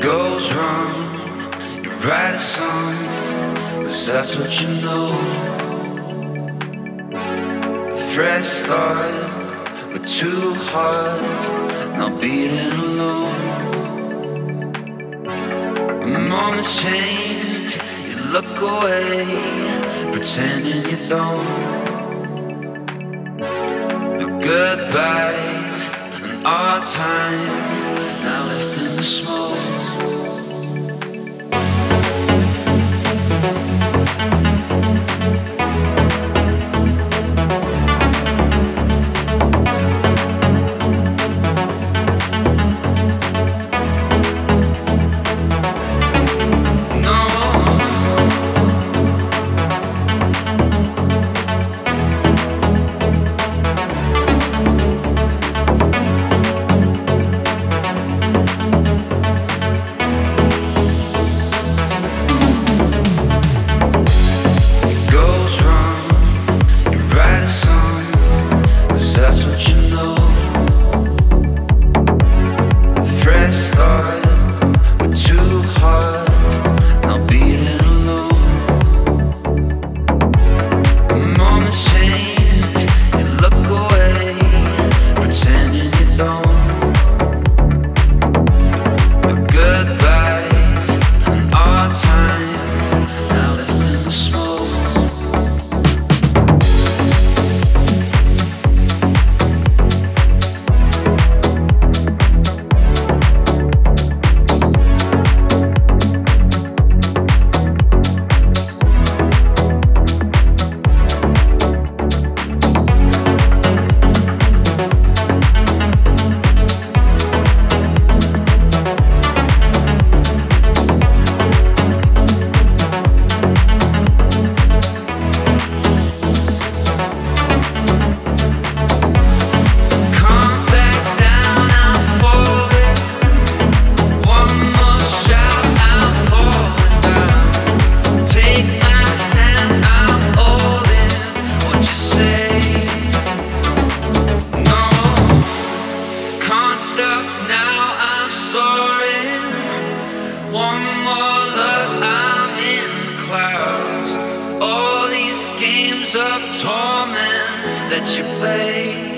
goes wrong, you write a song, cause that's what you know. A fresh start with two hearts, not beating alone. A Moments change, you look away, pretending you don't. The goodbyes and our time now left in the smoke. Fresh start of torment that you play.